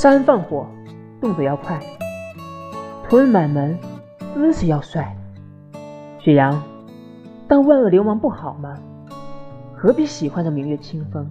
杀人放火，动作要快，屠人满门，姿势要帅。雪阳，当万恶流氓不好吗？何必喜欢着明月清风？